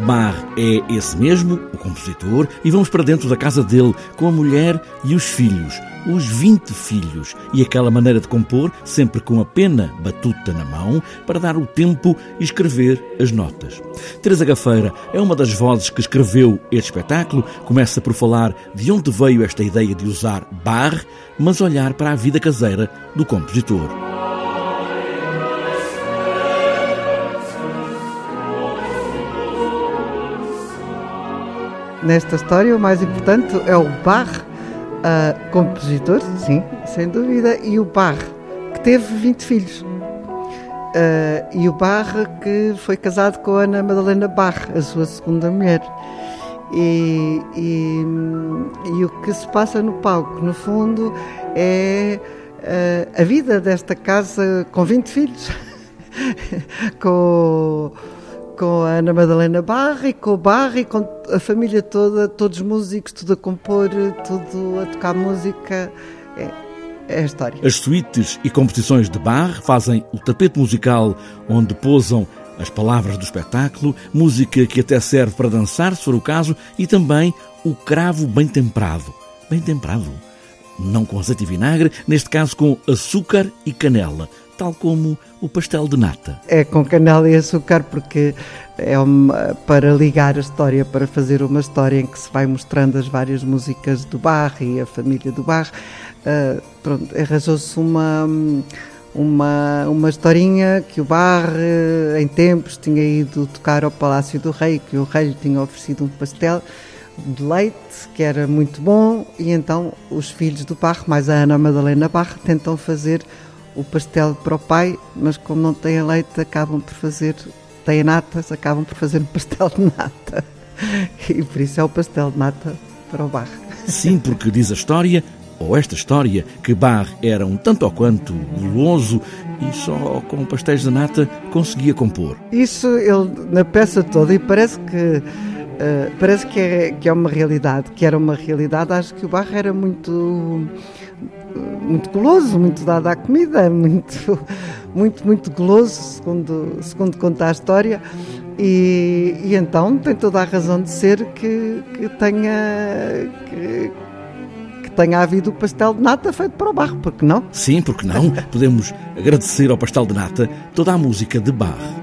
Bach é esse mesmo, o compositor, e vamos para dentro da casa dele com a mulher e os filhos, os 20 filhos, e aquela maneira de compor, sempre com a pena batuta na mão, para dar o tempo e escrever as notas. Teresa Gafeira é uma das vozes que escreveu este espetáculo, começa por falar de onde veio esta ideia de usar bar, mas olhar para a vida caseira do compositor. Nesta história, o mais importante é o Bar, uh, compositor, sim, sem dúvida, e o Bar, que teve 20 filhos. Uh, e o Barre que foi casado com a Ana Madalena Barre, a sua segunda mulher. E, e, e, o que se passa no palco, no fundo, é uh, a vida desta casa com 20 filhos, com, com a Ana Madalena Barre, com o Barre, com a família toda, todos músicos, tudo a compor, tudo a tocar música. É, é. As suítes e composições de bar fazem o tapete musical onde pousam as palavras do espetáculo, música que até serve para dançar, se for o caso, e também o cravo bem temperado. Bem temperado. Não com azeite e vinagre, neste caso com açúcar e canela, tal como o pastel de nata. É com canela e açúcar porque é uma, para ligar a história, para fazer uma história em que se vai mostrando as várias músicas do Bar e a família do Bar. Uh, pronto, arranjou-se uma, uma, uma historinha que o Bar, em tempos, tinha ido tocar ao Palácio do Rei, que o rei lhe tinha oferecido um pastel de leite, que era muito bom, e então os filhos do Bar, mais a Ana Madalena Bar, tentam fazer o pastel para o pai, mas como não têm leite, acabam por fazer, têm natas, acabam por fazer um pastel de nata. E por isso é o pastel de nata para o Bar. Sim, porque diz a história ou esta história, que Bar era um tanto ou quanto guloso e só com pastéis de nata conseguia compor. Isso ele na peça toda e parece que uh, parece que é, que é uma realidade, que era uma realidade. Acho que o Bar era muito muito guloso, muito dado à comida, muito muito muito guloso, segundo segundo conta a história. E, e, então tem toda a razão de ser que, que tenha que, tenha havido o pastel de nata feito para o barro, porque não? Sim, porque não? Podemos agradecer ao pastel de nata toda a música de barro.